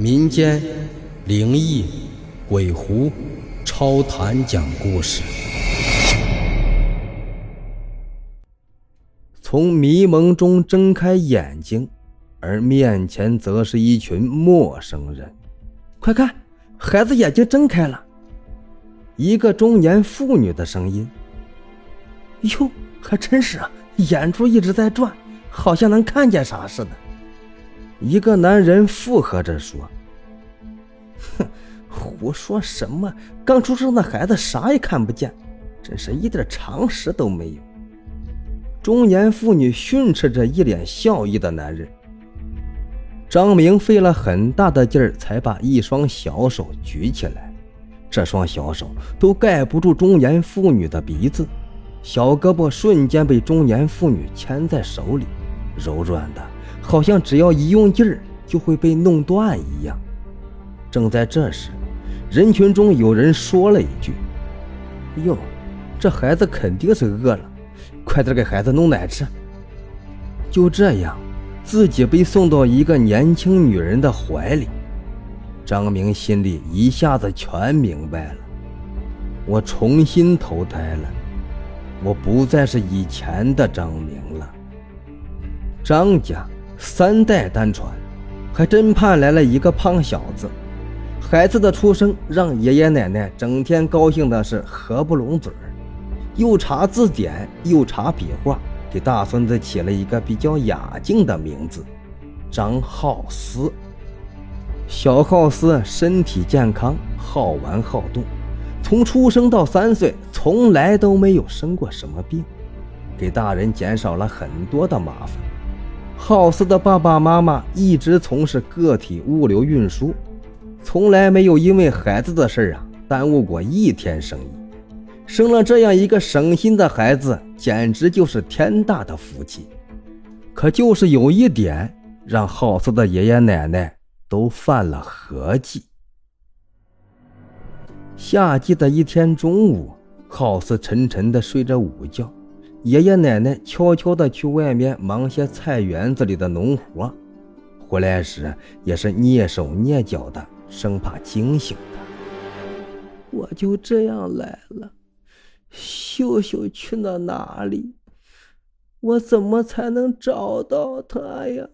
民间灵异、鬼狐、超谈讲故事。从迷蒙中睁开眼睛，而面前则是一群陌生人。快看，孩子眼睛睁开了！一个中年妇女的声音。哟，还真是啊，眼珠一直在转，好像能看见啥似的。一个男人附和着说：“哼，胡说什么？刚出生的孩子啥也看不见，真是一点常识都没有。”中年妇女训斥着一脸笑意的男人。张明费了很大的劲儿才把一双小手举起来，这双小手都盖不住中年妇女的鼻子，小胳膊瞬间被中年妇女牵在手里，柔软的。好像只要一用劲儿就会被弄断一样。正在这时，人群中有人说了一句：“哟，这孩子肯定是饿了，快点给孩子弄奶吃。”就这样，自己被送到一个年轻女人的怀里。张明心里一下子全明白了：我重新投胎了，我不再是以前的张明了。张家。三代单传，还真盼来了一个胖小子。孩子的出生让爷爷奶奶整天高兴的是合不拢嘴儿，又查字典又查笔画，给大孙子起了一个比较雅静的名字——张浩思。小浩思身体健康，好玩好动，从出生到三岁，从来都没有生过什么病，给大人减少了很多的麻烦。浩斯的爸爸妈妈一直从事个体物流运输，从来没有因为孩子的事啊耽误过一天生意。生了这样一个省心的孩子，简直就是天大的福气。可就是有一点，让浩斯的爷爷奶奶都犯了合计。夏季的一天中午，浩斯沉沉地睡着午觉。爷爷奶奶悄悄地去外面忙些菜园子里的农活，回来时也是蹑手蹑脚的，生怕惊醒他。我就这样来了，秀秀去了哪里？我怎么才能找到他呀？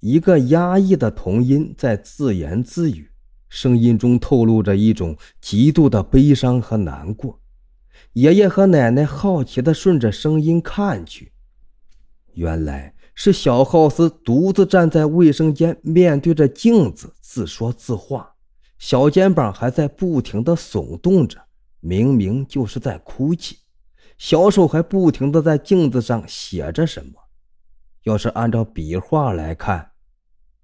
一个压抑的童音在自言自语，声音中透露着一种极度的悲伤和难过。爷爷和奶奶好奇地顺着声音看去，原来是小浩斯独自站在卫生间，面对着镜子自说自话，小肩膀还在不停地耸动着，明明就是在哭泣，小手还不停地在镜子上写着什么。要是按照笔画来看，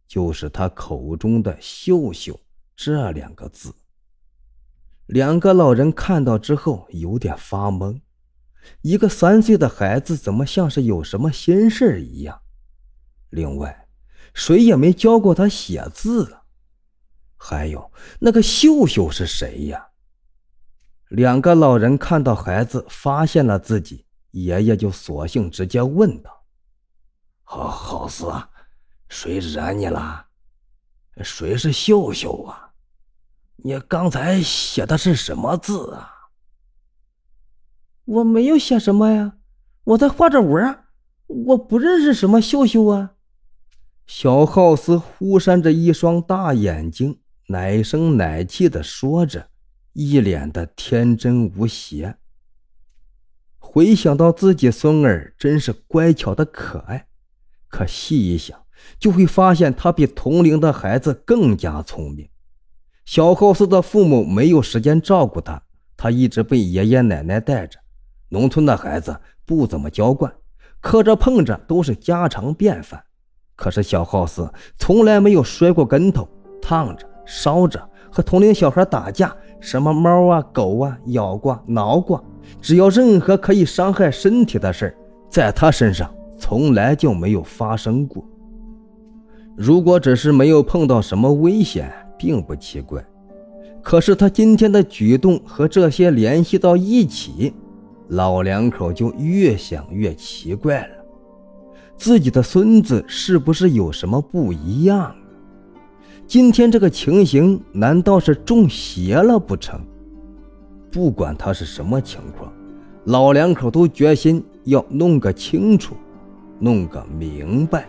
就是他口中的“秀秀”这两个字。两个老人看到之后有点发懵，一个三岁的孩子怎么像是有什么心事一样？另外，谁也没教过他写字啊。还有那个秀秀是谁呀？两个老人看到孩子发现了自己，爷爷就索性直接问道：“好好死啊，谁惹你了？谁是秀秀啊？”你刚才写的是什么字啊？我没有写什么呀，我在画着纹我不认识什么秀秀啊。小浩斯忽闪着一双大眼睛，奶声奶气的说着，一脸的天真无邪。回想到自己孙儿真是乖巧的可爱，可细一想，就会发现他比同龄的孩子更加聪明。小浩斯的父母没有时间照顾他，他一直被爷爷奶奶带着。农村的孩子不怎么娇惯，磕着碰着都是家常便饭。可是小浩斯从来没有摔过跟头、烫着、烧着，和同龄小孩打架，什么猫啊、狗啊咬过、挠过，只要任何可以伤害身体的事在他身上从来就没有发生过。如果只是没有碰到什么危险，并不奇怪，可是他今天的举动和这些联系到一起，老两口就越想越奇怪了。自己的孙子是不是有什么不一样？今天这个情形，难道是中邪了不成？不管他是什么情况，老两口都决心要弄个清楚，弄个明白。